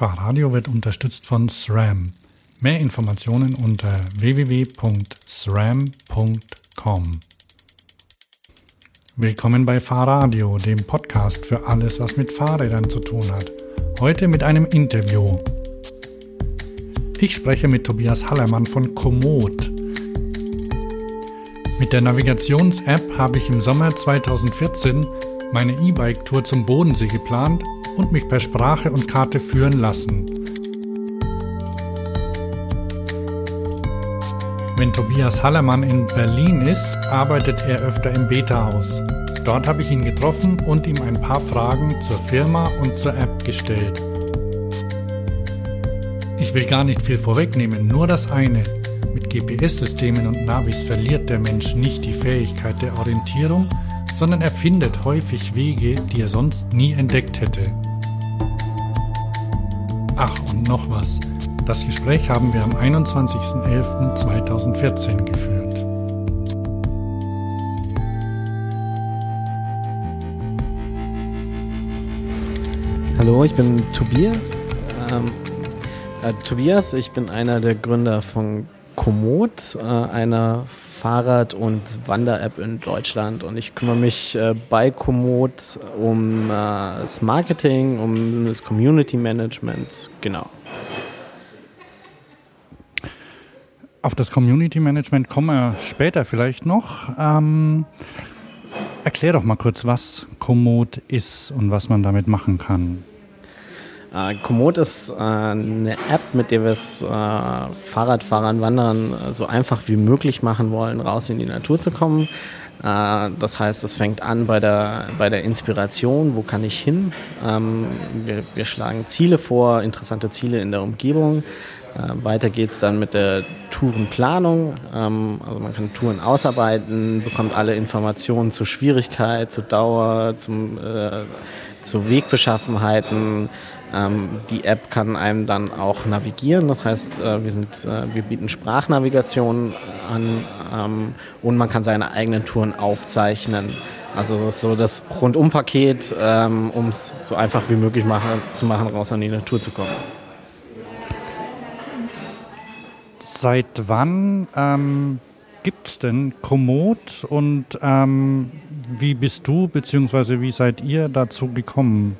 Fahrradio wird unterstützt von SRAM. Mehr Informationen unter www.sram.com. Willkommen bei Fahrradio, dem Podcast für alles, was mit Fahrrädern zu tun hat. Heute mit einem Interview. Ich spreche mit Tobias Hallermann von Komoot. Mit der Navigations-App habe ich im Sommer 2014 meine E-Bike-Tour zum Bodensee geplant und mich per Sprache und Karte führen lassen. Wenn Tobias Hallermann in Berlin ist, arbeitet er öfter im Beta-Haus. Dort habe ich ihn getroffen und ihm ein paar Fragen zur Firma und zur App gestellt. Ich will gar nicht viel vorwegnehmen, nur das eine. Mit GPS-Systemen und Navis verliert der Mensch nicht die Fähigkeit der Orientierung, sondern er findet häufig Wege, die er sonst nie entdeckt hätte. Ach, und noch was. Das Gespräch haben wir am 21.11.2014 geführt. Hallo, ich bin Tobias. Ähm, äh, Tobias, ich bin einer der Gründer von Komoot, äh, einer Fahrrad- und Wander-App in Deutschland. Und ich kümmere mich äh, bei Komoot um äh, das Marketing, um das Community Management, genau. Auf das Community Management kommen wir später vielleicht noch. Ähm, erklär doch mal kurz, was Komoot ist und was man damit machen kann. Äh, Komoot ist äh, eine App, mit der wir es äh, Fahrradfahrern, Wanderern äh, so einfach wie möglich machen wollen, raus in die Natur zu kommen. Äh, das heißt, es fängt an bei der, bei der Inspiration, wo kann ich hin? Ähm, wir, wir schlagen Ziele vor, interessante Ziele in der Umgebung. Äh, weiter geht es dann mit der Tourenplanung. Ähm, also man kann Touren ausarbeiten, bekommt alle Informationen zur Schwierigkeit, zur Dauer, zum, äh, zu Wegbeschaffenheiten, ähm, die App kann einem dann auch navigieren, das heißt, äh, wir, sind, äh, wir bieten Sprachnavigation an ähm, und man kann seine eigenen Touren aufzeichnen. Also das ist so das Rundumpaket, ähm, um es so einfach wie möglich machen, zu machen, raus an die Natur zu kommen. Seit wann ähm, gibt es denn Komoot und ähm, wie bist du bzw. wie seid ihr dazu gekommen?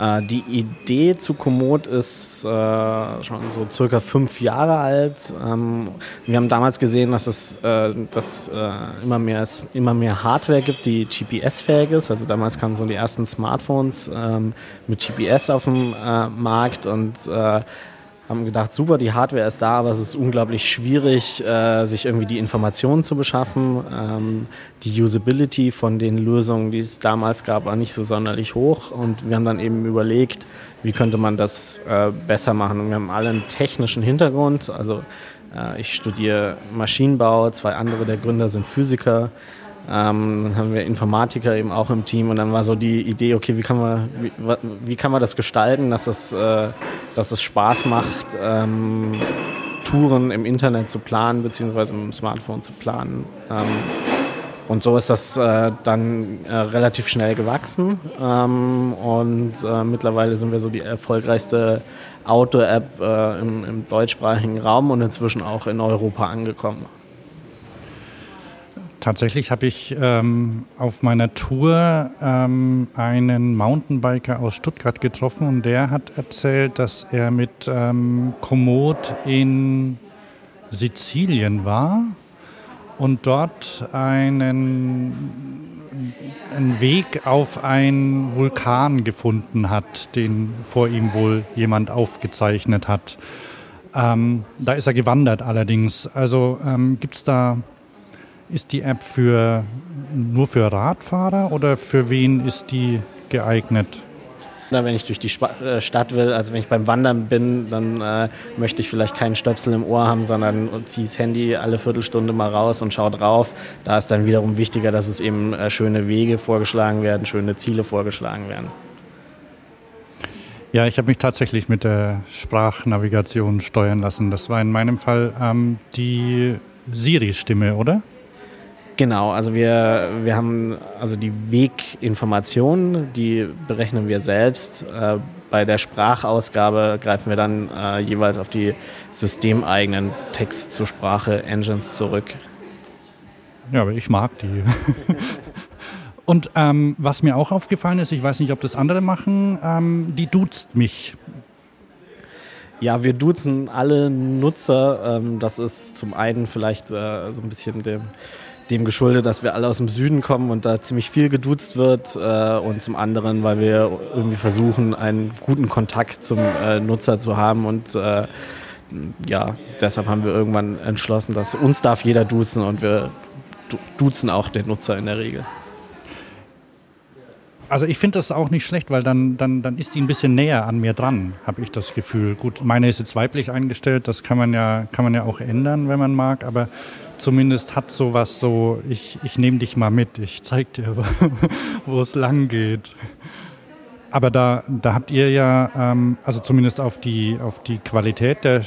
Äh, die Idee zu Komoot ist äh, schon so circa fünf Jahre alt. Ähm, wir haben damals gesehen, dass es äh, dass, äh, immer, mehr, immer mehr Hardware gibt, die GPS-fähig ist. Also damals kamen so die ersten Smartphones ähm, mit GPS auf dem äh, Markt und äh, haben gedacht, super, die Hardware ist da, aber es ist unglaublich schwierig, äh, sich irgendwie die Informationen zu beschaffen. Ähm, die Usability von den Lösungen, die es damals gab, war nicht so sonderlich hoch und wir haben dann eben überlegt, wie könnte man das äh, besser machen. Und wir haben alle einen technischen Hintergrund, also äh, ich studiere Maschinenbau, zwei andere der Gründer sind Physiker. Ähm, dann haben wir Informatiker eben auch im Team und dann war so die Idee, okay, wie kann man, wie, wie kann man das gestalten, dass es, äh, dass es Spaß macht, ähm, Touren im Internet zu planen, beziehungsweise im Smartphone zu planen. Ähm, und so ist das äh, dann äh, relativ schnell gewachsen ähm, und äh, mittlerweile sind wir so die erfolgreichste Outdoor-App äh, im, im deutschsprachigen Raum und inzwischen auch in Europa angekommen. Tatsächlich habe ich ähm, auf meiner Tour ähm, einen Mountainbiker aus Stuttgart getroffen und der hat erzählt, dass er mit ähm, Komoot in Sizilien war und dort einen, einen Weg auf einen Vulkan gefunden hat, den vor ihm wohl jemand aufgezeichnet hat. Ähm, da ist er gewandert allerdings. Also ähm, gibt es da ist die App für, nur für Radfahrer oder für wen ist die geeignet? wenn ich durch die äh, Stadt will, also wenn ich beim Wandern bin, dann äh, möchte ich vielleicht keinen Stöpsel im Ohr haben, sondern ziehe das Handy alle Viertelstunde mal raus und schaue drauf. Da ist dann wiederum wichtiger, dass es eben äh, schöne Wege vorgeschlagen werden, schöne Ziele vorgeschlagen werden. Ja, ich habe mich tatsächlich mit der Sprachnavigation steuern lassen. Das war in meinem Fall ähm, die Siri-Stimme, oder? Genau, also wir, wir haben also die Weginformationen, die berechnen wir selbst. Äh, bei der Sprachausgabe greifen wir dann äh, jeweils auf die systemeigenen Text-zu-Sprache-Engines zurück. Ja, aber ich mag die. Und ähm, was mir auch aufgefallen ist, ich weiß nicht, ob das andere machen, ähm, die duzt mich. Ja, wir duzen alle Nutzer. Ähm, das ist zum einen vielleicht äh, so ein bisschen dem, dem geschuldet, dass wir alle aus dem Süden kommen und da ziemlich viel geduzt wird. Äh, und zum anderen, weil wir irgendwie versuchen, einen guten Kontakt zum äh, Nutzer zu haben. Und äh, ja, deshalb haben wir irgendwann entschlossen, dass uns darf jeder duzen und wir duzen auch den Nutzer in der Regel. Also ich finde das auch nicht schlecht, weil dann, dann, dann ist die ein bisschen näher an mir dran, habe ich das Gefühl. Gut, meine ist jetzt weiblich eingestellt, das kann man ja, kann man ja auch ändern, wenn man mag, aber zumindest hat sowas so, ich, ich nehme dich mal mit, ich zeig dir, wo es lang geht. Aber da, da habt ihr ja, ähm, also zumindest auf die, auf die Qualität der,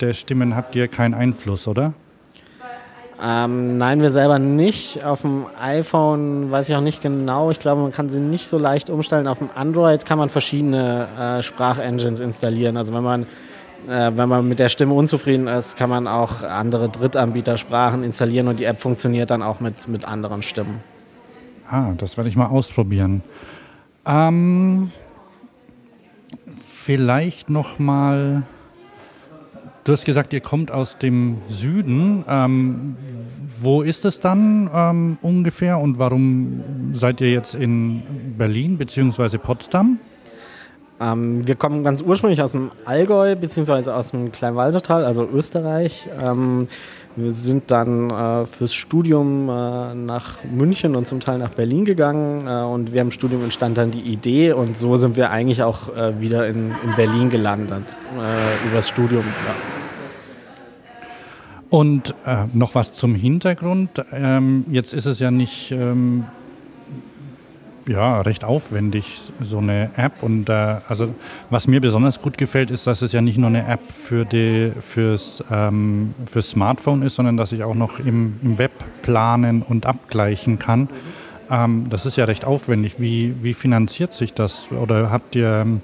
der Stimmen habt ihr keinen Einfluss, oder? Ähm, nein, wir selber nicht. Auf dem iPhone weiß ich auch nicht genau. Ich glaube, man kann sie nicht so leicht umstellen. Auf dem Android kann man verschiedene äh, Sprachengines installieren. Also wenn man, äh, wenn man mit der Stimme unzufrieden ist, kann man auch andere Drittanbietersprachen installieren und die App funktioniert dann auch mit, mit anderen Stimmen. Ah, das werde ich mal ausprobieren. Ähm, vielleicht noch mal Du hast gesagt, ihr kommt aus dem Süden. Ähm, wo ist es dann ähm, ungefähr und warum seid ihr jetzt in Berlin bzw. Potsdam? Ähm, wir kommen ganz ursprünglich aus dem Allgäu bzw. aus dem Kleinwalsertal, also Österreich. Wir sind dann äh, fürs Studium äh, nach München und zum Teil nach Berlin gegangen äh, und während dem Studium entstand dann die Idee und so sind wir eigentlich auch äh, wieder in, in, Berlin gelandet, äh, übers Studium. Ja. Und äh, noch was zum Hintergrund. Ähm, jetzt ist es ja nicht ähm, ja, recht aufwendig, so eine App. Und äh, also was mir besonders gut gefällt, ist, dass es ja nicht nur eine App für die, fürs, ähm, fürs Smartphone ist, sondern dass ich auch noch im, im Web planen und abgleichen kann. Ähm, das ist ja recht aufwendig. Wie, wie finanziert sich das? Oder habt ihr ähm,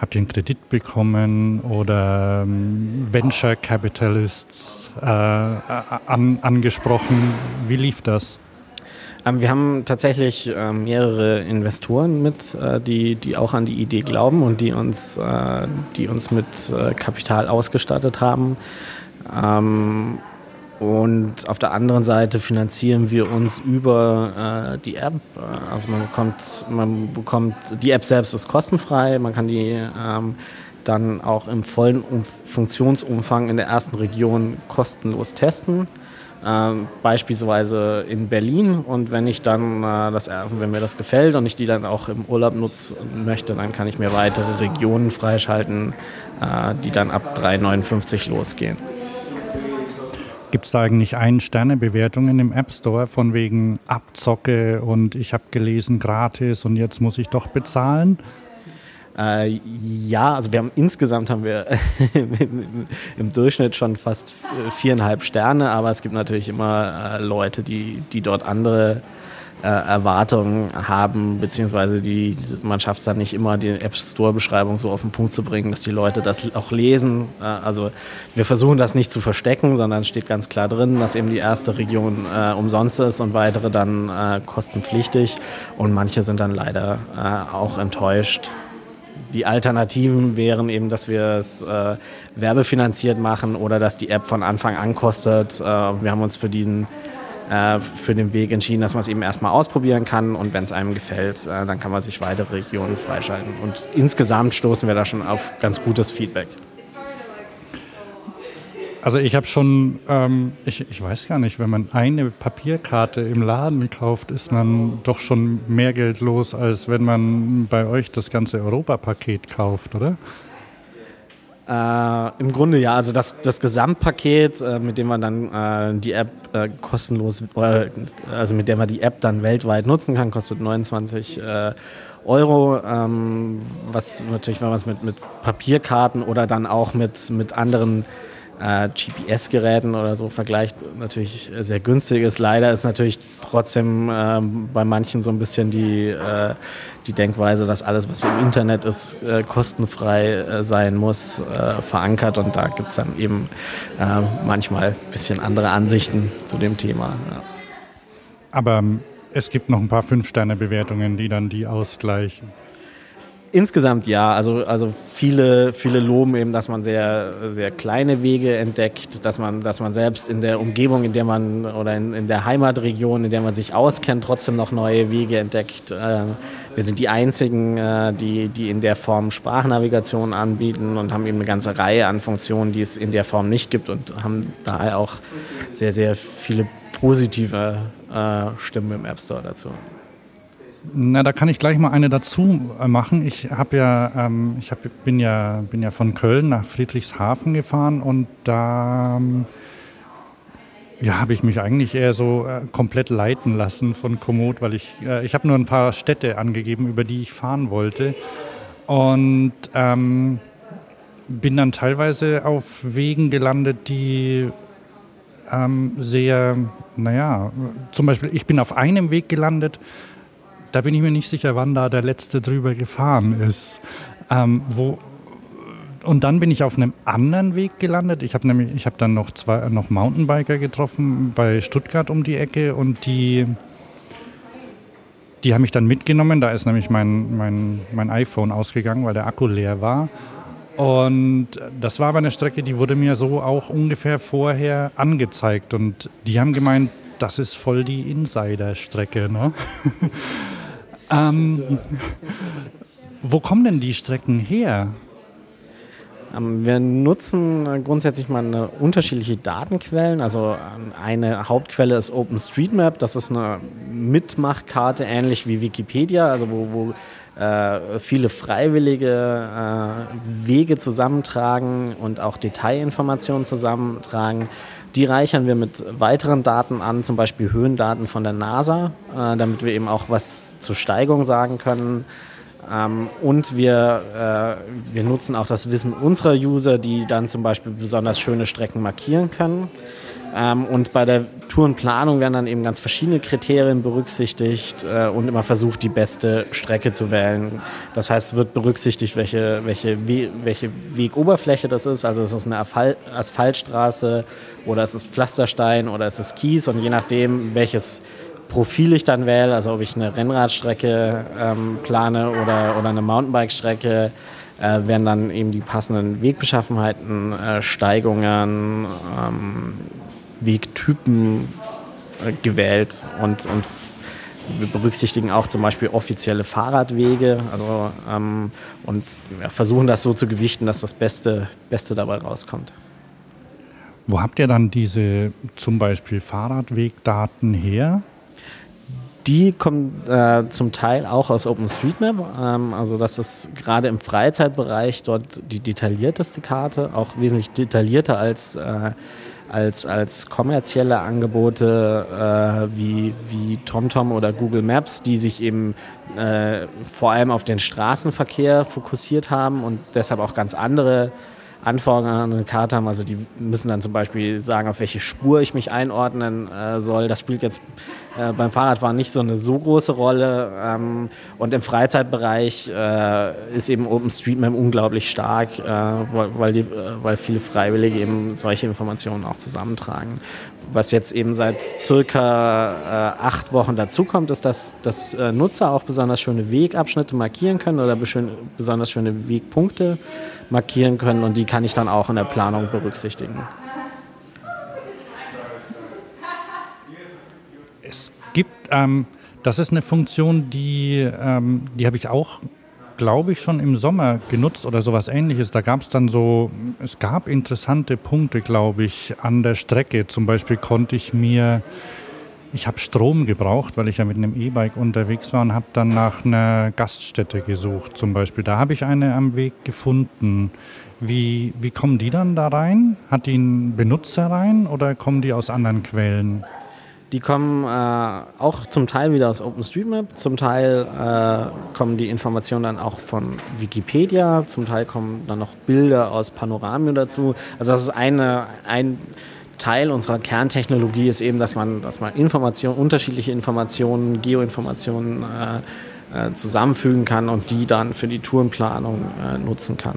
Habt ihr einen Kredit bekommen oder ähm, Venture Capitalists äh, an, angesprochen? Wie lief das? Ähm, wir haben tatsächlich äh, mehrere Investoren mit, äh, die, die auch an die Idee glauben und die uns, äh, die uns mit äh, Kapital ausgestattet haben. Ähm, und auf der anderen Seite finanzieren wir uns über die App. Also man bekommt, man bekommt, die App selbst ist kostenfrei, man kann die ähm, dann auch im vollen um Funktionsumfang in der ersten Region kostenlos testen. Ähm, beispielsweise in Berlin und wenn ich dann äh, das, wenn mir das gefällt und ich die dann auch im Urlaub nutzen möchte, dann kann ich mir weitere Regionen freischalten, äh, die dann ab 3,59 losgehen. Gibt es da eigentlich Ein-Sterne-Bewertungen im App Store von wegen Abzocke und ich habe gelesen gratis und jetzt muss ich doch bezahlen? Äh, ja, also wir haben insgesamt haben wir im Durchschnitt schon fast viereinhalb Sterne, aber es gibt natürlich immer äh, Leute, die, die dort andere äh, Erwartungen haben, beziehungsweise die, man schafft es dann nicht immer, die App Store-Beschreibung so auf den Punkt zu bringen, dass die Leute das auch lesen. Äh, also wir versuchen das nicht zu verstecken, sondern steht ganz klar drin, dass eben die erste Region äh, umsonst ist und weitere dann äh, kostenpflichtig. Und manche sind dann leider äh, auch enttäuscht. Die Alternativen wären eben, dass wir es äh, werbefinanziert machen oder dass die App von Anfang an kostet. wir haben uns für diesen äh, für den Weg entschieden, dass man es eben erstmal ausprobieren kann und wenn es einem gefällt, äh, dann kann man sich weitere Regionen freischalten. Und insgesamt stoßen wir da schon auf ganz gutes Feedback. Also ich habe schon, ähm, ich, ich weiß gar nicht, wenn man eine Papierkarte im Laden kauft, ist man doch schon mehr Geld los, als wenn man bei euch das ganze Europapaket kauft, oder? Äh, Im Grunde ja, also das, das Gesamtpaket, äh, mit dem man dann äh, die App äh, kostenlos, also mit der man die App dann weltweit nutzen kann, kostet 29 äh, Euro. Ähm, was natürlich, wenn man es mit, mit Papierkarten oder dann auch mit, mit anderen äh, GPS-Geräten oder so vergleicht, natürlich sehr günstig ist. Leider ist natürlich trotzdem äh, bei manchen so ein bisschen die, äh, die Denkweise, dass alles, was im Internet ist, äh, kostenfrei äh, sein muss, äh, verankert. Und da gibt es dann eben manchmal ein bisschen andere Ansichten zu dem Thema. Ja. Aber ähm, es gibt noch ein paar Fünf-Sterne-Bewertungen, die dann die ausgleichen. Insgesamt ja, also, also viele, viele loben eben, dass man sehr, sehr kleine Wege entdeckt, dass man, dass man selbst in der Umgebung, in der man oder in, in der Heimatregion, in der man sich auskennt, trotzdem noch neue Wege entdeckt. Äh, wir sind die einzigen, äh, die, die in der Form Sprachnavigation anbieten und haben eben eine ganze Reihe an Funktionen, die es in der Form nicht gibt und haben daher auch sehr, sehr viele positive äh, Stimmen im App Store dazu. Na, da kann ich gleich mal eine dazu äh, machen. Ich habe ja, ähm, ich hab, bin ja, bin ja von Köln nach Friedrichshafen gefahren und da ähm, ja, habe ich mich eigentlich eher so äh, komplett leiten lassen von Komoot, weil ich, äh, ich habe nur ein paar Städte angegeben, über die ich fahren wollte und ähm, bin dann teilweise auf Wegen gelandet, die ähm, sehr, naja, zum Beispiel, ich bin auf einem Weg gelandet, da bin ich mir nicht sicher, wann da der letzte drüber gefahren ist. Ähm, wo, und dann bin ich auf einem anderen Weg gelandet. Ich habe nämlich, ich habe dann noch zwei noch Mountainbiker getroffen bei Stuttgart um die Ecke und die, die haben mich dann mitgenommen. Da ist nämlich mein, mein, mein iPhone ausgegangen, weil der Akku leer war. Und das war aber eine Strecke, die wurde mir so auch ungefähr vorher angezeigt. Und die haben gemeint, das ist voll die Insider-Strecke. Ne? Ähm, wo kommen denn die Strecken her? Ähm, wir nutzen äh, grundsätzlich mal unterschiedliche Datenquellen. Also ähm, eine Hauptquelle ist OpenStreetMap. Das ist eine Mitmachkarte, ähnlich wie Wikipedia, also wo, wo äh, viele freiwillige äh, Wege zusammentragen und auch Detailinformationen zusammentragen. Die reichern wir mit weiteren Daten an, zum Beispiel Höhendaten von der NASA, äh, damit wir eben auch was zur Steigung sagen können. Ähm, und wir, äh, wir nutzen auch das Wissen unserer User, die dann zum Beispiel besonders schöne Strecken markieren können. Ähm, und bei der Tourenplanung werden dann eben ganz verschiedene Kriterien berücksichtigt äh, und immer versucht, die beste Strecke zu wählen. Das heißt, es wird berücksichtigt, welche, welche, We welche Wegoberfläche das ist. Also ist es eine Asphaltstraße oder ist es Pflasterstein oder ist es Kies. Und je nachdem, welches Profil ich dann wähle, also ob ich eine Rennradstrecke ähm, plane oder, oder eine Mountainbike-Strecke, äh, werden dann eben die passenden Wegbeschaffenheiten, äh, Steigungen, ähm, Wegtypen äh, gewählt und, und wir berücksichtigen auch zum Beispiel offizielle Fahrradwege also, ähm, und ja, versuchen das so zu gewichten, dass das Beste, Beste dabei rauskommt. Wo habt ihr dann diese zum Beispiel Fahrradwegdaten her? Die kommen äh, zum Teil auch aus OpenStreetMap. Ähm, also das ist gerade im Freizeitbereich dort die detaillierteste Karte, auch wesentlich detaillierter als äh, als, als kommerzielle Angebote äh, wie, wie TomTom oder Google Maps, die sich eben äh, vor allem auf den Straßenverkehr fokussiert haben und deshalb auch ganz andere Anforderungen an eine Karte haben. Also die müssen dann zum Beispiel sagen, auf welche Spur ich mich einordnen äh, soll. Das spielt jetzt äh, beim Fahrradfahren nicht so eine so große Rolle. Ähm, und im Freizeitbereich äh, ist eben OpenStreetMap unglaublich stark, äh, weil, weil, die, äh, weil viele Freiwillige eben solche Informationen auch zusammentragen. Was jetzt eben seit circa äh, acht Wochen dazukommt, ist, dass, dass Nutzer auch besonders schöne Wegabschnitte markieren können oder besonders schöne Wegpunkte markieren können und die kann ich dann auch in der Planung berücksichtigen. Es gibt, ähm, das ist eine Funktion, die, ähm, die habe ich auch, glaube ich, schon im Sommer genutzt oder sowas ähnliches. Da gab es dann so, es gab interessante Punkte, glaube ich, an der Strecke. Zum Beispiel konnte ich mir ich habe Strom gebraucht, weil ich ja mit einem E-Bike unterwegs war und habe dann nach einer Gaststätte gesucht zum Beispiel. Da habe ich eine am Weg gefunden. Wie, wie kommen die dann da rein? Hat die einen Benutzer rein oder kommen die aus anderen Quellen? Die kommen äh, auch zum Teil wieder aus OpenStreetMap, zum Teil äh, kommen die Informationen dann auch von Wikipedia, zum Teil kommen dann noch Bilder aus Panoramio dazu. Also das ist eine, ein Teil unserer Kerntechnologie ist eben, dass man, dass man Informationen, unterschiedliche Informationen, Geoinformationen äh, äh, zusammenfügen kann und die dann für die Tourenplanung äh, nutzen kann.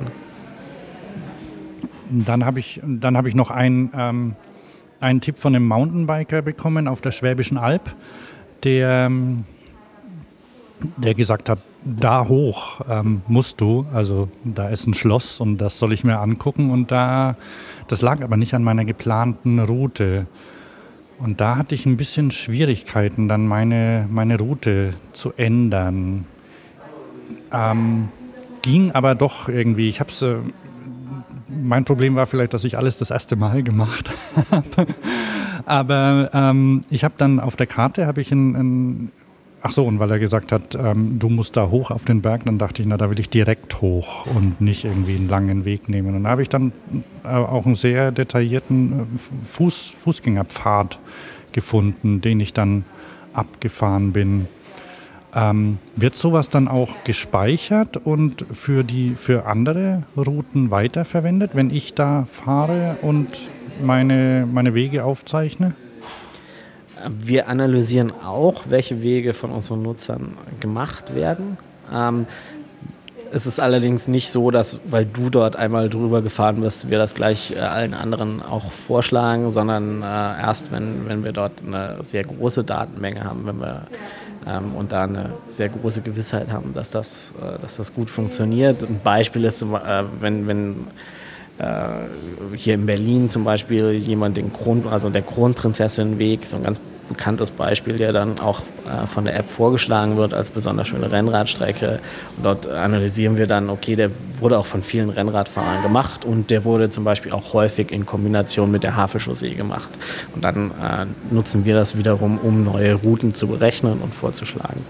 Dann habe ich, hab ich noch ein, ähm, einen Tipp von einem Mountainbiker bekommen auf der Schwäbischen Alb, der, ähm, der gesagt hat, da hoch ähm, musst du, also da ist ein Schloss und das soll ich mir angucken und da, das lag aber nicht an meiner geplanten Route. Und da hatte ich ein bisschen Schwierigkeiten, dann meine, meine Route zu ändern. Ähm, ging aber doch irgendwie. Ich habe äh, mein Problem war vielleicht, dass ich alles das erste Mal gemacht habe. Aber ähm, ich habe dann auf der Karte ich ein, ein Ach so, und weil er gesagt hat, ähm, du musst da hoch auf den Berg, dann dachte ich, na, da will ich direkt hoch und nicht irgendwie einen langen Weg nehmen. Und da habe ich dann äh, auch einen sehr detaillierten äh, Fuß, Fußgängerpfad gefunden, den ich dann abgefahren bin. Ähm, wird sowas dann auch gespeichert und für, die, für andere Routen weiterverwendet, wenn ich da fahre und meine, meine Wege aufzeichne? Wir analysieren auch, welche Wege von unseren Nutzern gemacht werden. Ähm, es ist allerdings nicht so, dass, weil du dort einmal drüber gefahren bist, wir das gleich äh, allen anderen auch vorschlagen, sondern äh, erst, wenn, wenn wir dort eine sehr große Datenmenge haben, wenn wir ähm, und da eine sehr große Gewissheit haben, dass das, äh, dass das gut funktioniert. Ein Beispiel ist, äh, wenn, wenn hier in Berlin zum Beispiel jemand den Kron, also der Kronprinzessin-Weg, so ein ganz bekanntes Beispiel, der dann auch äh, von der App vorgeschlagen wird als besonders schöne Rennradstrecke. Und dort analysieren wir dann, okay, der wurde auch von vielen Rennradfahrern gemacht und der wurde zum Beispiel auch häufig in Kombination mit der Havelchaussee gemacht. Und dann äh, nutzen wir das wiederum, um neue Routen zu berechnen und vorzuschlagen.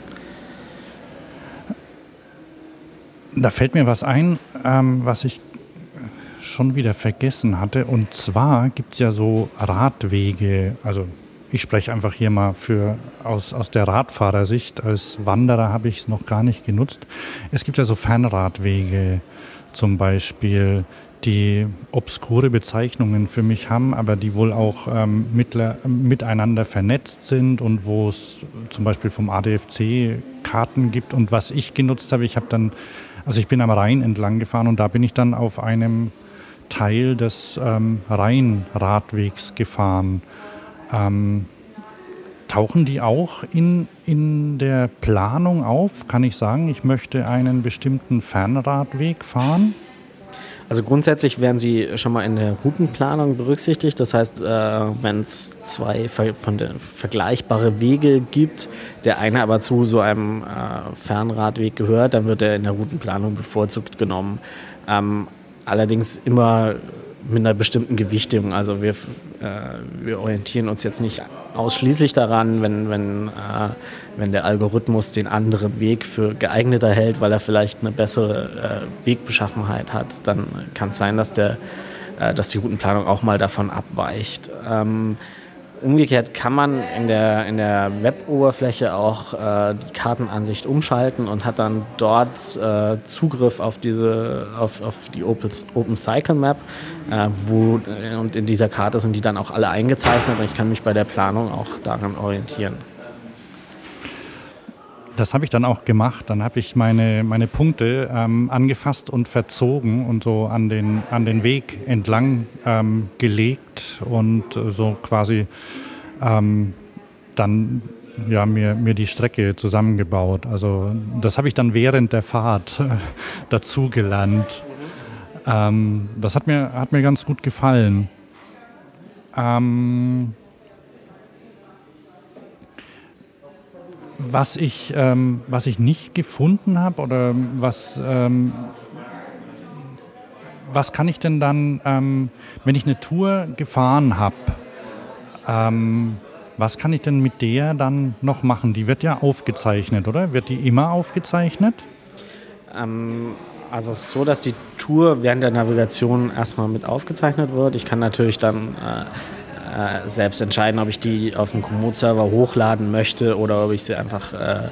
Da fällt mir was ein, ähm, was ich schon wieder vergessen hatte. Und zwar gibt es ja so Radwege, also ich spreche einfach hier mal für, aus, aus der Radfahrersicht. Als Wanderer habe ich es noch gar nicht genutzt. Es gibt ja so Fernradwege zum Beispiel, die obskure Bezeichnungen für mich haben, aber die wohl auch ähm, mittler, miteinander vernetzt sind und wo es zum Beispiel vom ADFC Karten gibt. Und was ich genutzt habe, ich habe dann, also ich bin am Rhein entlang gefahren und da bin ich dann auf einem Teil des ähm, Rheinradwegs gefahren. Ähm, tauchen die auch in, in der Planung auf? Kann ich sagen, ich möchte einen bestimmten Fernradweg fahren? Also grundsätzlich werden sie schon mal in der Routenplanung berücksichtigt. Das heißt, äh, wenn es zwei vergleichbare Wege gibt, der eine aber zu so einem äh, Fernradweg gehört, dann wird er in der Routenplanung bevorzugt genommen. Allerdings immer mit einer bestimmten Gewichtung. Also wir, äh, wir orientieren uns jetzt nicht ausschließlich daran, wenn, wenn, äh, wenn der Algorithmus den anderen Weg für geeigneter hält, weil er vielleicht eine bessere äh, Wegbeschaffenheit hat, dann kann es sein, dass, der, äh, dass die Routenplanung auch mal davon abweicht. Ähm, Umgekehrt kann man in der, in der Web-Oberfläche auch äh, die Kartenansicht umschalten und hat dann dort äh, Zugriff auf diese auf, auf die Open, Open Cycle Map, äh, wo äh, und in dieser Karte sind die dann auch alle eingezeichnet und ich kann mich bei der Planung auch daran orientieren das habe ich dann auch gemacht. Dann habe ich meine, meine Punkte ähm, angefasst und verzogen und so an den, an den Weg entlang ähm, gelegt und so quasi ähm, dann ja, mir, mir die Strecke zusammengebaut. Also das habe ich dann während der Fahrt äh, dazu gelernt. Ähm, das hat mir, hat mir ganz gut gefallen. Ähm, Was ich, ähm, was ich nicht gefunden habe oder was, ähm, was kann ich denn dann, ähm, wenn ich eine Tour gefahren habe, ähm, was kann ich denn mit der dann noch machen? Die wird ja aufgezeichnet, oder? Wird die immer aufgezeichnet? Ähm, also es ist so, dass die Tour während der Navigation erstmal mit aufgezeichnet wird. Ich kann natürlich dann äh, äh, selbst entscheiden, ob ich die auf dem Komoot-Server hochladen möchte oder ob ich sie einfach, äh,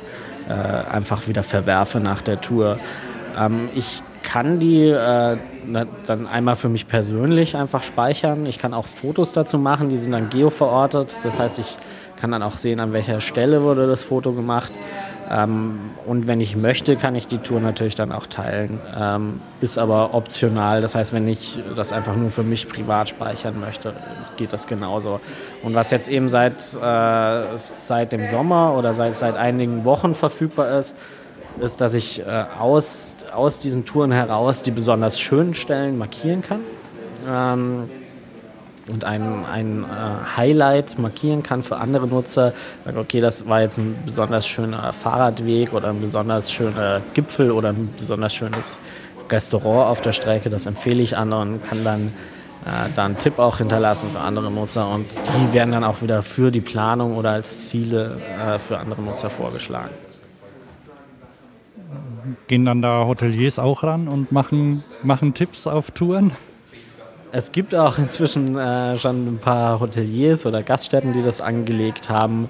äh, einfach wieder verwerfe nach der Tour. Ähm, ich kann die äh, dann einmal für mich persönlich einfach speichern. Ich kann auch Fotos dazu machen, die sind dann geoverortet. Das heißt, ich kann dann auch sehen, an welcher Stelle wurde das Foto gemacht. Ähm, und wenn ich möchte, kann ich die Tour natürlich dann auch teilen. Ähm, ist aber optional. Das heißt, wenn ich das einfach nur für mich privat speichern möchte, geht das genauso. Und was jetzt eben seit, äh, seit dem Sommer oder seit, seit einigen Wochen verfügbar ist, ist, dass ich äh, aus, aus diesen Touren heraus die besonders schönen Stellen markieren kann. Und ein, ein äh, Highlight markieren kann für andere Nutzer. Okay, das war jetzt ein besonders schöner Fahrradweg oder ein besonders schöner Gipfel oder ein besonders schönes Restaurant auf der Strecke. Das empfehle ich anderen und kann dann äh, da einen Tipp auch hinterlassen für andere Nutzer. Und die werden dann auch wieder für die Planung oder als Ziele äh, für andere Nutzer vorgeschlagen. Gehen dann da Hoteliers auch ran und machen, machen Tipps auf Touren? Es gibt auch inzwischen äh, schon ein paar Hoteliers oder Gaststätten, die das angelegt haben.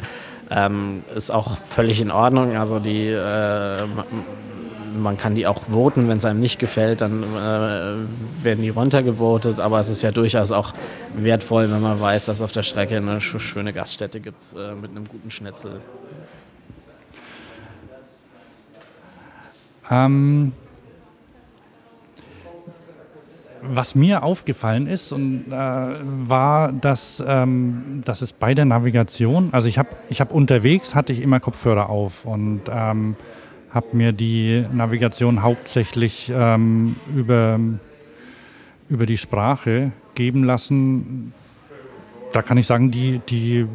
Ähm, ist auch völlig in Ordnung. Also die, äh, man kann die auch voten, wenn es einem nicht gefällt, dann äh, werden die runtergevotet. Aber es ist ja durchaus auch wertvoll, wenn man weiß, dass auf der Strecke eine schöne Gaststätte gibt äh, mit einem guten Schnitzel. Ähm, was mir aufgefallen ist, und, äh, war, dass, ähm, dass es bei der Navigation, also ich habe ich hab unterwegs, hatte ich immer Kopfhörer auf und ähm, habe mir die Navigation hauptsächlich ähm, über, über die Sprache geben lassen. Da kann ich sagen, die, die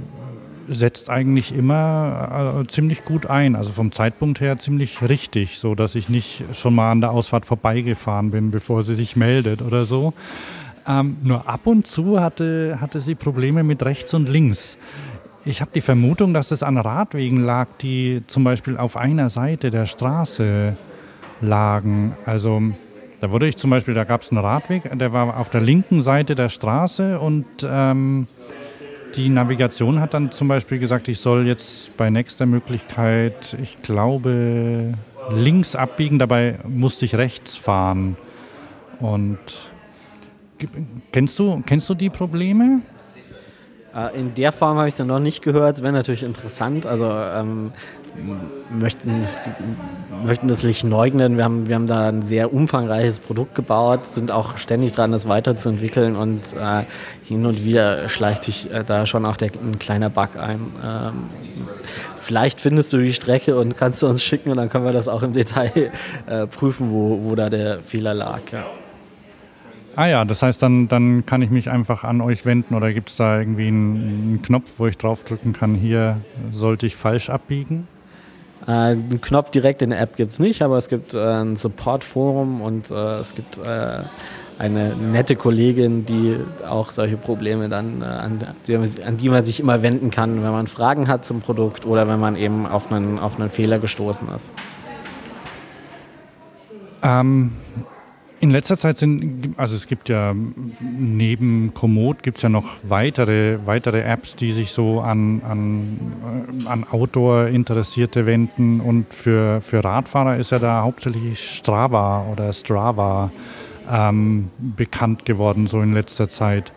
setzt eigentlich immer äh, ziemlich gut ein. Also vom Zeitpunkt her ziemlich richtig, so dass ich nicht schon mal an der Ausfahrt vorbeigefahren bin, bevor sie sich meldet oder so. Ähm, nur ab und zu hatte, hatte sie Probleme mit rechts und links. Ich habe die Vermutung, dass es an Radwegen lag, die zum Beispiel auf einer Seite der Straße lagen. Also da wurde ich zum Beispiel, da gab es einen Radweg, der war auf der linken Seite der Straße und ähm, die Navigation hat dann zum Beispiel gesagt, ich soll jetzt bei nächster Möglichkeit, ich glaube, links abbiegen, dabei musste ich rechts fahren. Und kennst du, kennst du die Probleme? Äh, in der Form habe ich es noch nicht gehört. Es wäre natürlich interessant. Also ähm, möchten, möchten das nicht leugnen. Wir haben, wir haben da ein sehr umfangreiches Produkt gebaut, sind auch ständig dran, das weiterzuentwickeln und äh, hin und wieder schleicht sich äh, da schon auch der, ein kleiner Bug ein. Ähm, vielleicht findest du die Strecke und kannst du uns schicken und dann können wir das auch im Detail äh, prüfen, wo, wo da der Fehler lag. Ja. Ah ja, das heißt, dann, dann kann ich mich einfach an euch wenden oder gibt es da irgendwie einen, einen, Knopf, wo ich draufdrücken kann, hier sollte ich falsch abbiegen? Äh, einen Knopf direkt in der App gibt es nicht, aber es gibt äh, ein Support-Forum und äh, es gibt äh, eine nette Kollegin, die auch solche Probleme dann, äh, an, die, an, die, man sich immer wenden kann, wenn man Fragen hat zum Produkt oder wenn man eben auf einen, auf einen Fehler gestoßen ist. Ähm, in letzter Zeit sind, also es gibt ja neben Komoot gibt es ja noch weitere, weitere Apps, die sich so an, an, äh, an Outdoor-Interessierte wenden. Und für, für Radfahrer ist ja da hauptsächlich Strava oder Strava ähm, bekannt geworden, so in letzter Zeit.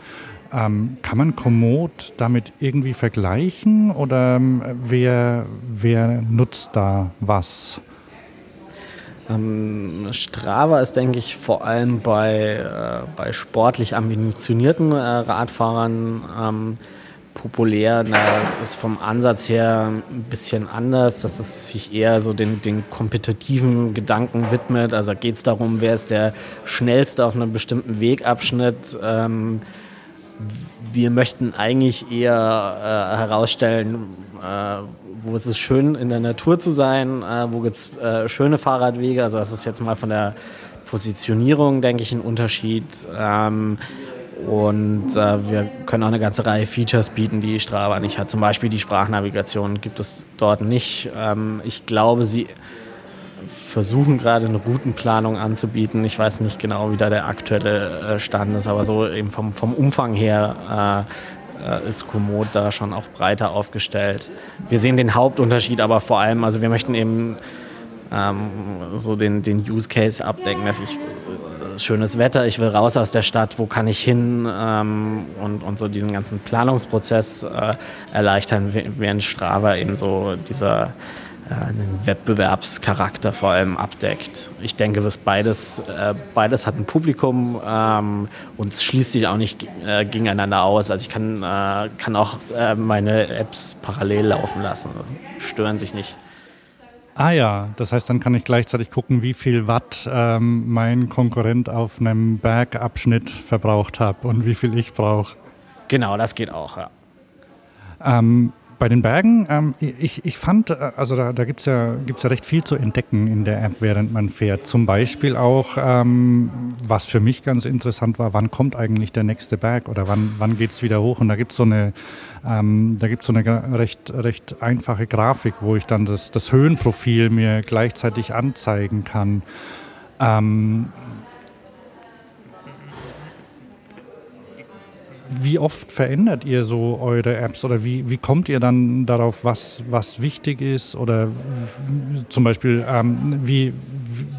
Ähm, kann man Komoot damit irgendwie vergleichen oder ähm, wer, wer nutzt da was? Ähm, Strava ist, denke ich, vor allem bei, äh, bei sportlich ambitionierten äh, Radfahrern ähm, populär. Da ist vom Ansatz her ein bisschen anders, dass es sich eher so den, den kompetitiven Gedanken widmet. Also geht es darum, wer ist der schnellste auf einem bestimmten Wegabschnitt. Ähm, wir möchten eigentlich eher äh, herausstellen, äh, wo ist es schön in der Natur zu sein, äh, wo gibt es äh, schöne Fahrradwege. Also das ist jetzt mal von der Positionierung, denke ich, ein Unterschied. Ähm, und äh, wir können auch eine ganze Reihe Features bieten, die Strava nicht hat. Zum Beispiel die Sprachnavigation gibt es dort nicht. Ähm, ich glaube, sie versuchen gerade eine Routenplanung anzubieten. Ich weiß nicht genau, wie da der aktuelle äh, Stand ist, aber so eben vom, vom Umfang her äh, äh, ist Komoot da schon auch breiter aufgestellt. Wir sehen den Hauptunterschied aber vor allem, also wir möchten eben ähm, so den, den Use Case abdecken, dass ich äh, schönes Wetter, ich will raus aus der Stadt, wo kann ich hin ähm, und, und so diesen ganzen Planungsprozess äh, erleichtern, während Strava eben so dieser einen Wettbewerbscharakter vor allem abdeckt. Ich denke, dass beides, äh, beides hat ein Publikum ähm, und es schließt sich auch nicht äh, gegeneinander aus. Also ich kann, äh, kann auch äh, meine Apps parallel laufen lassen, stören sich nicht. Ah ja, das heißt, dann kann ich gleichzeitig gucken, wie viel Watt ähm, mein Konkurrent auf einem Bergabschnitt verbraucht hat und wie viel ich brauche. Genau, das geht auch, ja. Ähm, bei den Bergen, ähm, ich, ich fand, äh, also da, da gibt es ja, gibt's ja recht viel zu entdecken in der App, während man fährt. Zum Beispiel auch, ähm, was für mich ganz interessant war, wann kommt eigentlich der nächste Berg oder wann, wann geht es wieder hoch? Und da gibt es so eine, ähm, so eine recht, recht einfache Grafik, wo ich dann das, das Höhenprofil mir gleichzeitig anzeigen kann. Ähm, Wie oft verändert ihr so eure Apps oder wie, wie kommt ihr dann darauf, was, was wichtig ist? Oder zum Beispiel, ähm, wie,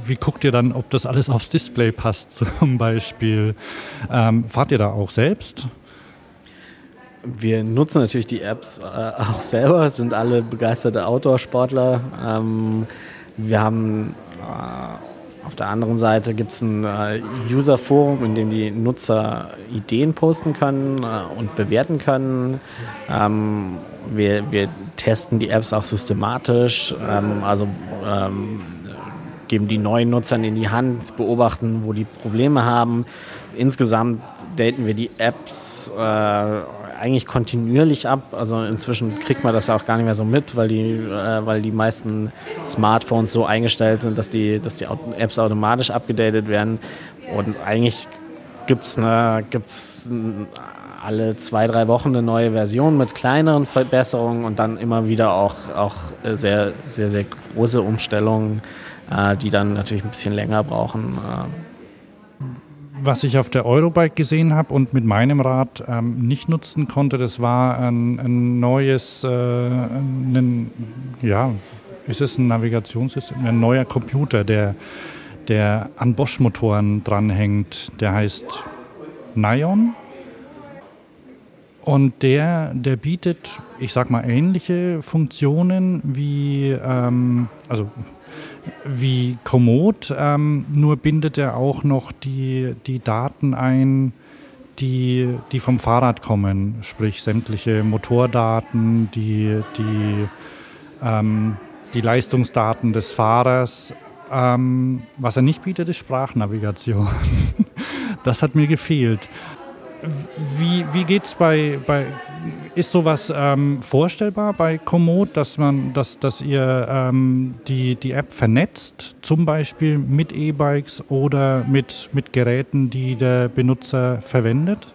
wie guckt ihr dann, ob das alles aufs Display passt zum Beispiel? Ähm, fahrt ihr da auch selbst? Wir nutzen natürlich die Apps äh, auch selber, sind alle begeisterte Outdoor-Sportler. Ähm, wir haben äh, auf der anderen Seite gibt es ein äh, User-Forum, in dem die Nutzer Ideen posten können äh, und bewerten können. Ähm, wir, wir, testen die Apps auch systematisch, ähm, also ähm, geben die neuen Nutzern in die Hand, beobachten, wo die Probleme haben. Insgesamt daten wir die Apps äh, eigentlich kontinuierlich ab. Also inzwischen kriegt man das ja auch gar nicht mehr so mit, weil die, äh, weil die meisten Smartphones so eingestellt sind, dass die, dass die Apps automatisch abgedatet werden. Und eigentlich gibt es eine, gibt's alle zwei, drei Wochen eine neue Version mit kleineren Verbesserungen und dann immer wieder auch, auch sehr, sehr, sehr große Umstellungen, äh, die dann natürlich ein bisschen länger brauchen. Äh, was ich auf der Eurobike gesehen habe und mit meinem Rad ähm, nicht nutzen konnte, das war ein, ein neues, äh, ein, ja, ist es ein Navigationssystem, ein neuer Computer, der, der an Bosch-Motoren dranhängt. Der heißt Nion. Und der, der bietet, ich sag mal, ähnliche Funktionen wie, ähm, also wie Komoot, ähm, nur bindet er auch noch die, die Daten ein, die, die vom Fahrrad kommen, sprich sämtliche Motordaten, die, die, ähm, die Leistungsdaten des Fahrers. Ähm, was er nicht bietet, ist Sprachnavigation. das hat mir gefehlt. Wie, wie geht es bei, bei, ist sowas ähm, vorstellbar bei Komoot, dass man, dass, dass ihr ähm, die, die App vernetzt, zum Beispiel mit E-Bikes oder mit, mit Geräten, die der Benutzer verwendet?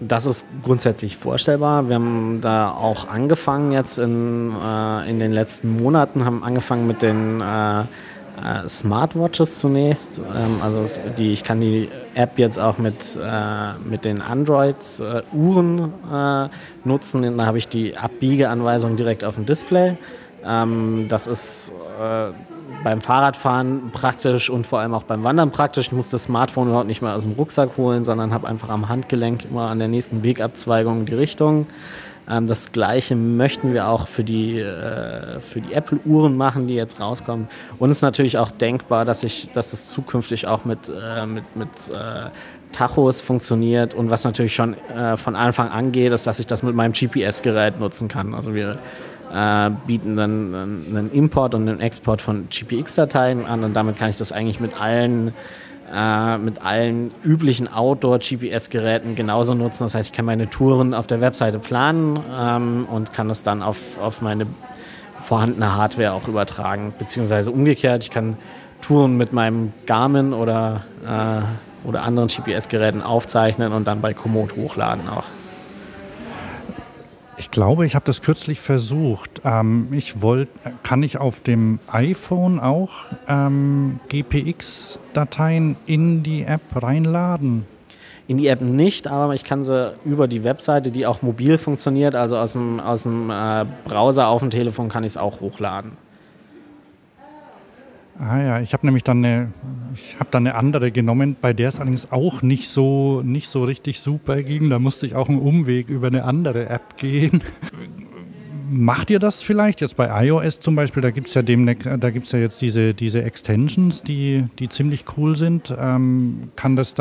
Das ist grundsätzlich vorstellbar. Wir haben da auch angefangen jetzt in, äh, in den letzten Monaten, haben angefangen mit den äh, äh, Smartwatches zunächst. Ähm, also die, ich kann die App jetzt auch mit, äh, mit den Android-Uhren äh, nutzen. Da habe ich die Abbiegeanweisung direkt auf dem Display. Ähm, das ist äh, beim Fahrradfahren praktisch und vor allem auch beim Wandern praktisch. Ich muss das Smartphone überhaupt nicht mehr aus dem Rucksack holen, sondern habe einfach am Handgelenk immer an der nächsten Wegabzweigung die Richtung. Ähm, das gleiche möchten wir auch für die, äh, für die Apple-Uhren machen, die jetzt rauskommen. Und es ist natürlich auch denkbar, dass, ich, dass das zukünftig auch mit, äh, mit, mit äh, Tachos funktioniert. Und was natürlich schon äh, von Anfang an geht, ist, dass ich das mit meinem GPS-Gerät nutzen kann. Also wir äh, bieten dann einen Import und einen Export von GPX-Dateien an und damit kann ich das eigentlich mit allen äh, mit allen üblichen Outdoor-GPS-Geräten genauso nutzen. Das heißt, ich kann meine Touren auf der Webseite planen ähm, und kann das dann auf, auf meine vorhandene Hardware auch übertragen. Beziehungsweise umgekehrt, ich kann Touren mit meinem Garmin oder, äh, oder anderen GPS-Geräten aufzeichnen und dann bei Komoot hochladen auch. Ich glaube, ich habe das kürzlich versucht. Ähm, ich wollte, kann ich auf dem iPhone auch ähm, GPX-Dateien in die App reinladen? in die App nicht, aber ich kann sie über die Webseite, die auch mobil funktioniert, also aus dem, aus dem äh, Browser auf dem Telefon kann ich es auch hochladen. Ah ja, ich habe nämlich dann eine, ich habe dann eine andere genommen, bei der es allerdings auch nicht so, nicht so richtig super ging. Da musste ich auch einen Umweg über eine andere App gehen. Macht ihr das vielleicht jetzt bei iOS zum Beispiel? Da gibt es ja, ja jetzt diese, diese Extensions, die, die ziemlich cool sind. Ähm, kann das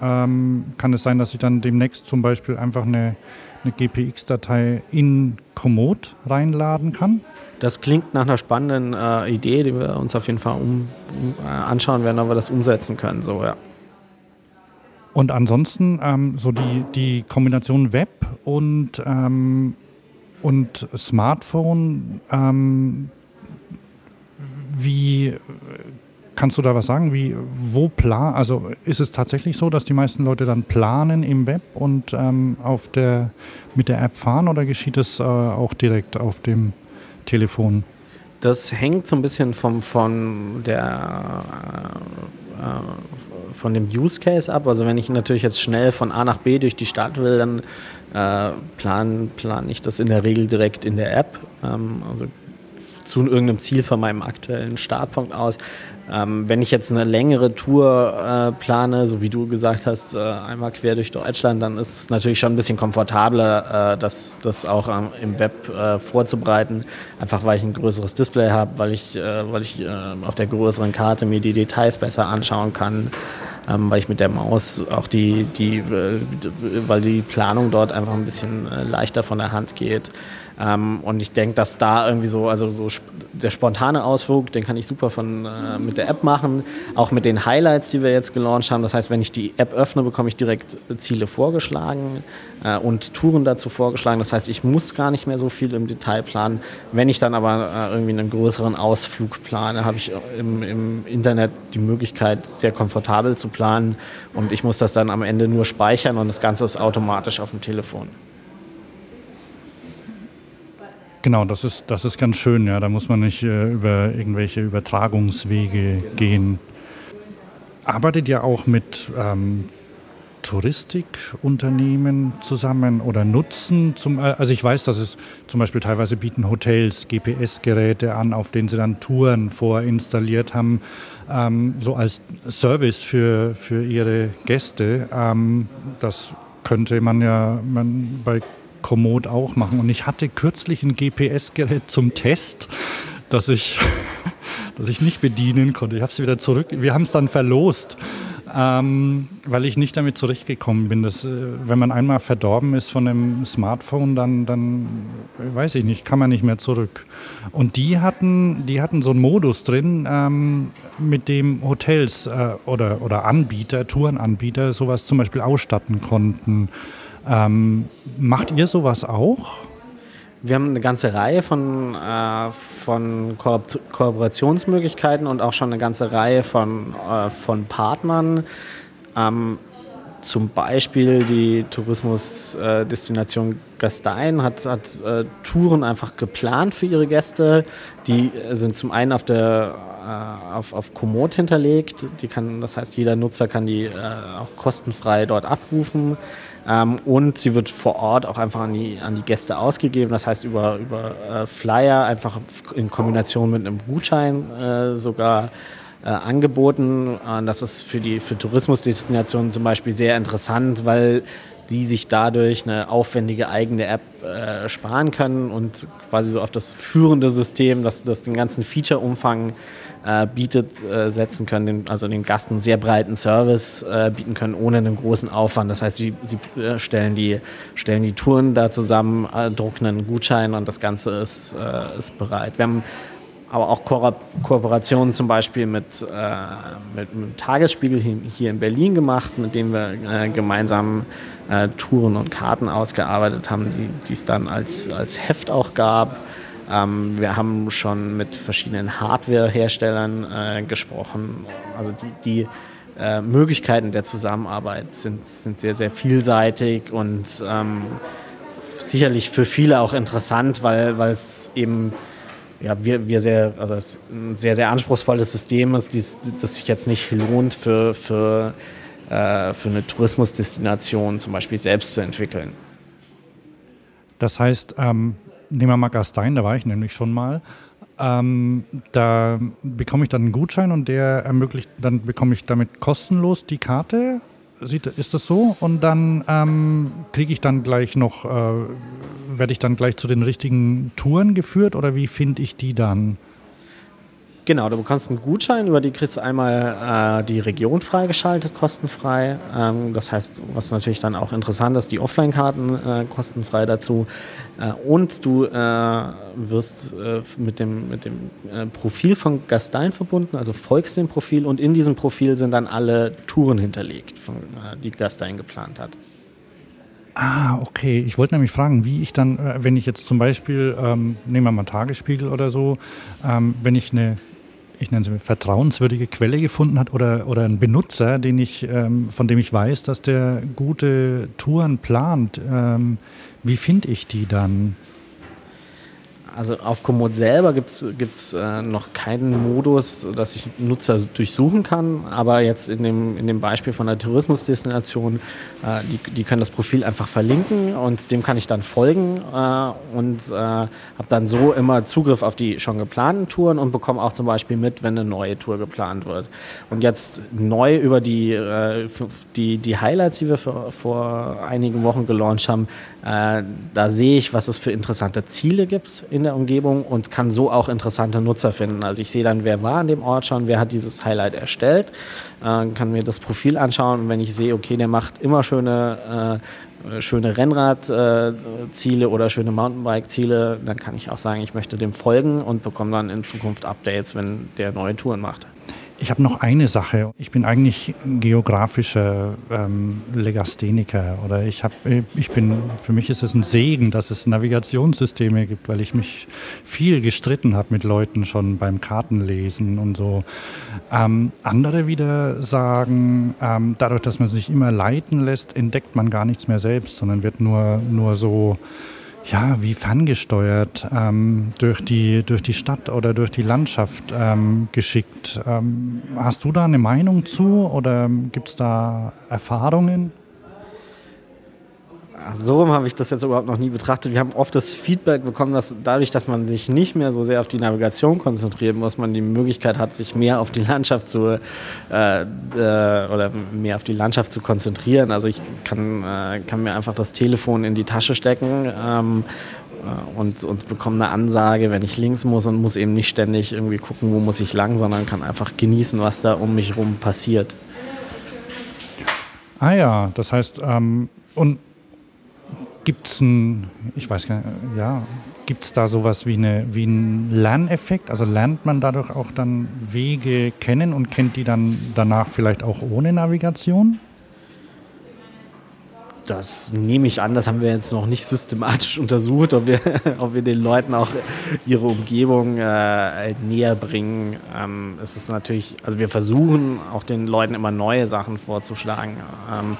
ähm, kann es sein, dass ich dann demnächst zum Beispiel einfach eine, eine GPX-Datei in Komoot reinladen kann? Das klingt nach einer spannenden äh, Idee, die wir uns auf jeden Fall um, um, äh, anschauen werden, ob wir das umsetzen können. So, ja. Und ansonsten ähm, so die, die Kombination Web und, ähm, und Smartphone, ähm, wie kannst du da was sagen? Wie, wo plan, also ist es tatsächlich so, dass die meisten Leute dann planen im Web und ähm, auf der, mit der App fahren oder geschieht es äh, auch direkt auf dem Telefon? Das hängt so ein bisschen vom, von, der, äh, von dem Use Case ab. Also wenn ich natürlich jetzt schnell von A nach B durch die Stadt will, dann äh, plan, plan ich das in der Regel direkt in der App. Ähm, also zu irgendeinem Ziel von meinem aktuellen Startpunkt aus. Ähm, wenn ich jetzt eine längere Tour äh, plane, so wie du gesagt hast, äh, einmal quer durch Deutschland, dann ist es natürlich schon ein bisschen komfortabler, äh, das, das auch ähm, im Web äh, vorzubereiten. Einfach weil ich ein größeres Display habe, weil ich, äh, weil ich äh, auf der größeren Karte mir die Details besser anschauen kann. Ähm, weil ich mit der Maus auch die, die, weil die Planung dort einfach ein bisschen leichter von der Hand geht. Ähm, und ich denke, dass da irgendwie so, also so der spontane Ausflug, den kann ich super von, äh, mit der App machen. Auch mit den Highlights, die wir jetzt gelauncht haben. Das heißt, wenn ich die App öffne, bekomme ich direkt Ziele vorgeschlagen äh, und Touren dazu vorgeschlagen. Das heißt, ich muss gar nicht mehr so viel im Detail planen. Wenn ich dann aber äh, irgendwie einen größeren Ausflug plane, habe ich im, im Internet die Möglichkeit, sehr komfortabel zu planen. Und ich muss das dann am Ende nur speichern und das Ganze ist automatisch auf dem Telefon. Genau, das ist, das ist ganz schön. Ja. Da muss man nicht äh, über irgendwelche Übertragungswege gehen. Arbeitet ihr auch mit ähm, Touristikunternehmen zusammen oder nutzen zum, äh, also ich weiß, dass es zum Beispiel teilweise bieten Hotels GPS-Geräte an, auf denen sie dann Touren vorinstalliert haben, ähm, so als Service für, für ihre Gäste. Ähm, das könnte man ja man bei Komoot auch machen. Und ich hatte kürzlich ein GPS-Gerät zum Test, das ich, das ich nicht bedienen konnte. Ich habe es wieder zurück. Wir haben es dann verlost. Ähm, weil ich nicht damit zurechtgekommen bin. Dass, äh, wenn man einmal verdorben ist von einem Smartphone, dann, dann weiß ich nicht, kann man nicht mehr zurück. Und die hatten, die hatten so einen Modus drin, ähm, mit dem Hotels äh, oder, oder Anbieter, Tourenanbieter sowas zum Beispiel ausstatten konnten. Ähm, macht ihr sowas auch? Wir haben eine ganze Reihe von, äh, von Ko Kooperationsmöglichkeiten und auch schon eine ganze Reihe von, äh, von Partnern. Ähm, zum Beispiel die Tourismusdestination äh, Gastein hat, hat äh, Touren einfach geplant für ihre Gäste. Die sind zum einen auf der äh, auf, auf Komoot hinterlegt. Die kann, das heißt, jeder Nutzer kann die äh, auch kostenfrei dort abrufen. Ähm, und sie wird vor Ort auch einfach an die, an die Gäste ausgegeben. Das heißt, über, über äh, Flyer, einfach in Kombination mit einem Gutschein äh, sogar äh, angeboten. das ist für die für Tourismusdestinationen zum Beispiel sehr interessant, weil die sich dadurch eine aufwendige eigene App äh, sparen können und quasi so auf das führende System, das, das den ganzen Feature-Umfang äh, bietet, äh, setzen können, den, also den Gast einen sehr breiten Service äh, bieten können, ohne einen großen Aufwand. Das heißt, sie, sie äh, stellen, die, stellen die Touren da zusammen, äh, drucken einen Gutschein und das Ganze ist, ist bereit. Wir haben aber auch Ko Kooperationen zum Beispiel mit, mit, mit Tagesspiegel hier in Berlin gemacht, mit dem wir gemeinsam Touren und Karten ausgearbeitet haben, die es dann als, als Heft auch gab. Ähm, wir haben schon mit verschiedenen Hardware-Herstellern äh, gesprochen. Also die, die äh, Möglichkeiten der Zusammenarbeit sind, sind sehr, sehr vielseitig und ähm, sicherlich für viele auch interessant, weil es eben ja, wir, wir sehr, also es ein sehr, sehr anspruchsvolles System ist, dies, das sich jetzt nicht lohnt für, für äh, für eine Tourismusdestination zum Beispiel selbst zu entwickeln. Das heißt, ähm, nehmen wir mal Gastein, da war ich nämlich schon mal. Ähm, da bekomme ich dann einen Gutschein und der ermöglicht, dann bekomme ich damit kostenlos die Karte. Sieht, ist das so? Und dann ähm, kriege ich dann gleich noch, äh, werde ich dann gleich zu den richtigen Touren geführt oder wie finde ich die dann? Genau, du bekommst einen Gutschein, über die kriegst du einmal äh, die Region freigeschaltet, kostenfrei. Ähm, das heißt, was natürlich dann auch interessant ist, die Offline-Karten äh, kostenfrei dazu. Äh, und du äh, wirst äh, mit dem, mit dem äh, Profil von Gastein verbunden, also folgst dem Profil und in diesem Profil sind dann alle Touren hinterlegt, von, die Gastein geplant hat. Ah, okay. Ich wollte nämlich fragen, wie ich dann, wenn ich jetzt zum Beispiel, ähm, nehmen wir mal Tagesspiegel oder so, ähm, wenn ich eine ich nenne mal, vertrauenswürdige Quelle gefunden hat oder, oder ein Benutzer, den ich, ähm, von dem ich weiß, dass der gute Touren plant, ähm, wie finde ich die dann? Also auf Komoot selber gibt es äh, noch keinen Modus, dass ich Nutzer durchsuchen kann, aber jetzt in dem, in dem Beispiel von der Tourismusdestination, äh, die, die können das Profil einfach verlinken und dem kann ich dann folgen äh, und äh, habe dann so immer Zugriff auf die schon geplanten Touren und bekomme auch zum Beispiel mit, wenn eine neue Tour geplant wird. Und jetzt neu über die, äh, die, die Highlights, die wir für, vor einigen Wochen gelauncht haben, äh, da sehe ich, was es für interessante Ziele gibt in der Umgebung und kann so auch interessante Nutzer finden. Also ich sehe dann, wer war an dem Ort schon, wer hat dieses Highlight erstellt, äh, kann mir das Profil anschauen und wenn ich sehe, okay, der macht immer schöne, äh, schöne Rennradziele oder schöne Mountainbike-Ziele, dann kann ich auch sagen, ich möchte dem folgen und bekomme dann in Zukunft Updates, wenn der neue Touren macht. Ich habe noch eine Sache. Ich bin eigentlich geografischer ähm, Legastheniker oder ich habe, ich bin, für mich ist es ein Segen, dass es Navigationssysteme gibt, weil ich mich viel gestritten habe mit Leuten schon beim Kartenlesen und so. Ähm, andere wieder sagen, ähm, dadurch, dass man sich immer leiten lässt, entdeckt man gar nichts mehr selbst, sondern wird nur, nur so ja, wie ferngesteuert ähm, durch, die, durch die Stadt oder durch die Landschaft ähm, geschickt. Ähm, hast du da eine Meinung zu oder gibt es da Erfahrungen? So habe ich das jetzt überhaupt noch nie betrachtet. Wir haben oft das Feedback bekommen, dass dadurch, dass man sich nicht mehr so sehr auf die Navigation konzentrieren muss, man die Möglichkeit hat, sich mehr auf die Landschaft zu äh, äh, oder mehr auf die Landschaft zu konzentrieren. Also ich kann, äh, kann mir einfach das Telefon in die Tasche stecken ähm, äh, und, und bekomme eine Ansage, wenn ich links muss und muss eben nicht ständig irgendwie gucken, wo muss ich lang, sondern kann einfach genießen, was da um mich herum passiert. Ah ja, das heißt, ähm, und Gibt es ein, ich weiß gar ja, gibt es da sowas wie, eine, wie einen Lerneffekt? Also lernt man dadurch auch dann Wege kennen und kennt die dann danach vielleicht auch ohne Navigation? Das nehme ich an, das haben wir jetzt noch nicht systematisch untersucht, ob wir, ob wir den Leuten auch ihre Umgebung äh, näher bringen. Ähm, es ist natürlich, also wir versuchen auch den Leuten immer neue Sachen vorzuschlagen, ähm,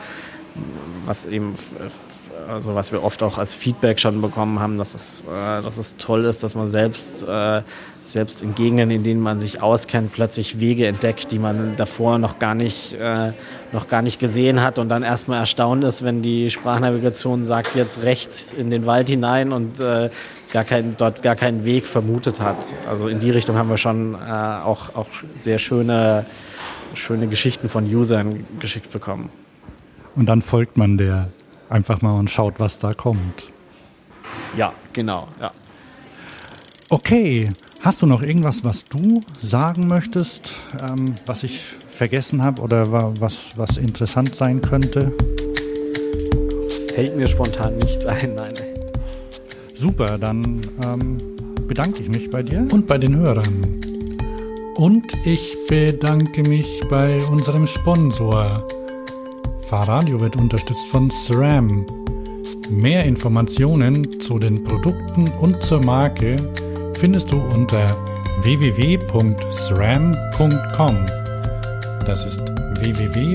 was eben also was wir oft auch als Feedback schon bekommen haben, dass es, äh, dass es toll ist, dass man selbst, äh, selbst in Gegenden, in denen man sich auskennt, plötzlich Wege entdeckt, die man davor noch gar nicht, äh, noch gar nicht gesehen hat und dann erstmal erstaunt ist, wenn die Sprachnavigation sagt, jetzt rechts in den Wald hinein und äh, gar kein, dort gar keinen Weg vermutet hat. Also in die Richtung haben wir schon äh, auch, auch sehr schöne, schöne Geschichten von Usern geschickt bekommen. Und dann folgt man der einfach mal und schaut, was da kommt. Ja, genau, ja. Okay, hast du noch irgendwas, was du sagen möchtest, ähm, was ich vergessen habe oder was, was interessant sein könnte? Fällt mir spontan nichts ein, nein. Super, dann ähm, bedanke ich mich bei dir und bei den Hörern. Und ich bedanke mich bei unserem Sponsor Fahrradio wird unterstützt von SRAM. Mehr Informationen zu den Produkten und zur Marke findest du unter www.sram.com. Das ist www.sram.com.